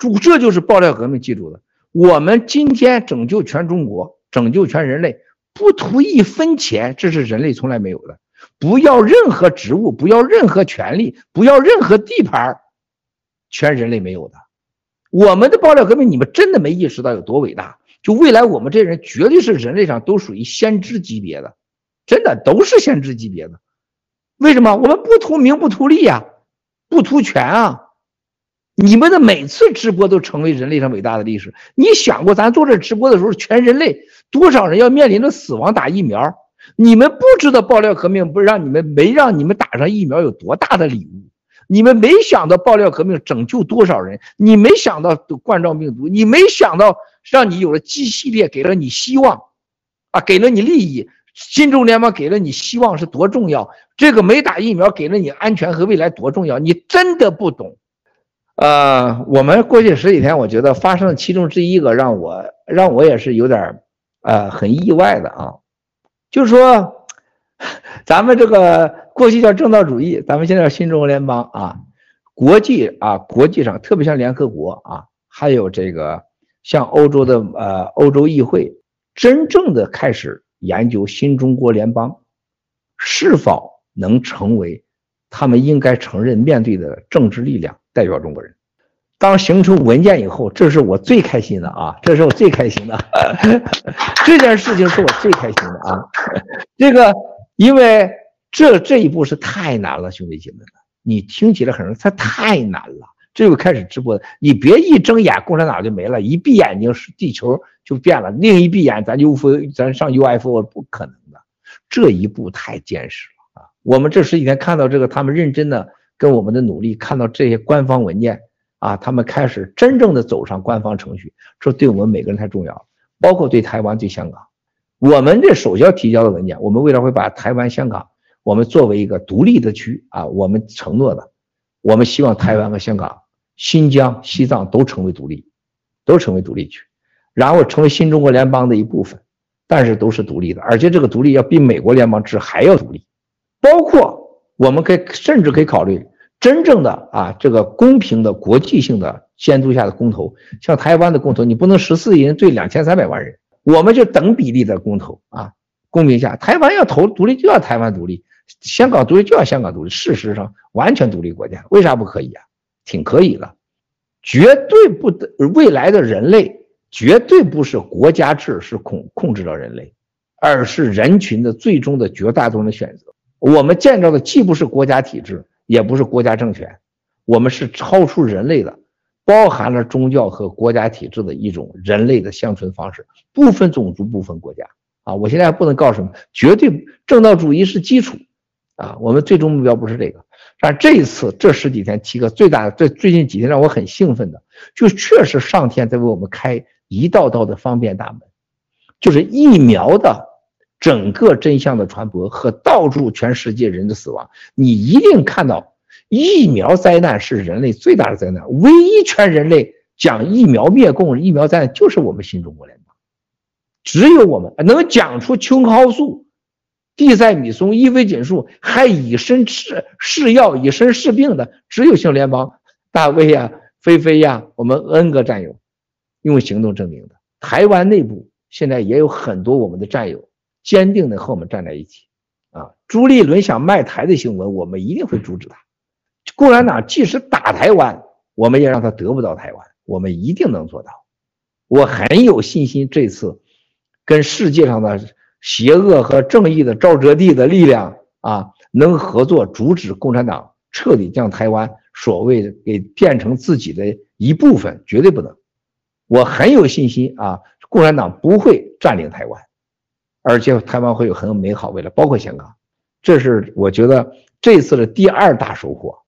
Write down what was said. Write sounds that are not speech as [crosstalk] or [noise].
主这就是爆料革命，记住了，我们今天拯救全中国，拯救全人类，不图一分钱，这是人类从来没有的。不要任何职务，不要任何权利，不要任何地盘，全人类没有的。我们的爆料革命，你们真的没意识到有多伟大。就未来我们这人绝对是人类上都属于先知级别的，真的都是先知级别的。为什么？我们不图名不图利啊，不图权啊。你们的每次直播都成为人类上伟大的历史。你想过咱做这直播的时候，全人类多少人要面临着死亡打疫苗？你们不知道爆料革命不是让你们没让你们打上疫苗有多大的礼物？你们没想到爆料革命拯救多少人？你没想到冠状病毒？你没想到让你有了 G 系列，给了你希望，啊，给了你利益。新中联邦给了你希望是多重要？这个没打疫苗给了你安全和未来多重要？你真的不懂。呃，我们过去十几天，我觉得发生了其中之一个让我让我也是有点呃很意外的啊，就是说 [laughs] 咱们这个过去叫正道主义，咱们现在叫新中国联邦啊，国际啊国际上特别像联合国啊，还有这个像欧洲的呃欧洲议会，真正的开始研究新中国联邦是否能成为他们应该承认面对的政治力量。代表中国人，当形成文件以后，这是我最开心的啊！这是我最开心的，[laughs] 这件事情是我最开心的啊！这个，因为这这一步是太难了，兄弟姐妹们，你听起来很容易，它太难了。这就开始直播，你别一睁眼共产党就没了，一闭眼睛是地球就变了，另一闭眼咱就咱上 UFO 不可能的，这一步太坚实了啊！我们这十几天看到这个，他们认真的。跟我们的努力，看到这些官方文件啊，他们开始真正的走上官方程序，这对我们每个人太重要，包括对台湾、对香港。我们这首先提交的文件，我们未来会把台湾、香港，我们作为一个独立的区啊，我们承诺的，我们希望台湾和香港、新疆、西藏都成为独立，都成为独立区，然后成为新中国联邦的一部分，但是都是独立的，而且这个独立要比美国联邦制还要独立，包括。我们可以甚至可以考虑真正的啊，这个公平的国际性的监督下的公投，像台湾的公投，你不能十四亿人对两千三百万人，我们就等比例的公投啊，公平下，台湾要投独立就要台湾独立，香港独立就要香港独立，事实上完全独立国家，为啥不可以啊？挺可以的，绝对不得，未来的人类绝对不是国家制是控控制着人类，而是人群的最终的绝大多数的选择。我们建造的既不是国家体制，也不是国家政权，我们是超出人类的，包含了宗教和国家体制的一种人类的相存方式，不分种族，不分国家啊！我现在还不能告诉什么，绝对正道主义是基础啊！我们最终目标不是这个，但这一次这十几天，七个最大的，这最近几天让我很兴奋的，就确实上天在为我们开一道道的方便大门，就是疫苗的。整个真相的传播和导致全世界人的死亡，你一定看到疫苗灾难是人类最大的灾难。唯一全人类讲疫苗灭共、疫苗灾难，就是我们新中国联邦，只有我们能讲出青蒿素、地塞米松、伊非菌素，还以身试试药、以身试病的，只有新联邦。大卫呀、菲菲呀，我们 N 个战友用行动证明的。台湾内部现在也有很多我们的战友。坚定的和我们站在一起，啊，朱立伦想卖台的新闻，我们一定会阻止他。共产党即使打台湾，我们也让他得不到台湾，我们一定能做到。我很有信心，这次跟世界上的邪恶和正义的沼泽地的力量啊，能合作阻止共产党彻底将台湾所谓给变成自己的一部分，绝对不能。我很有信心啊，共产党不会占领台湾。而且台湾会有很美好未来，包括香港，这是我觉得这次的第二大收获。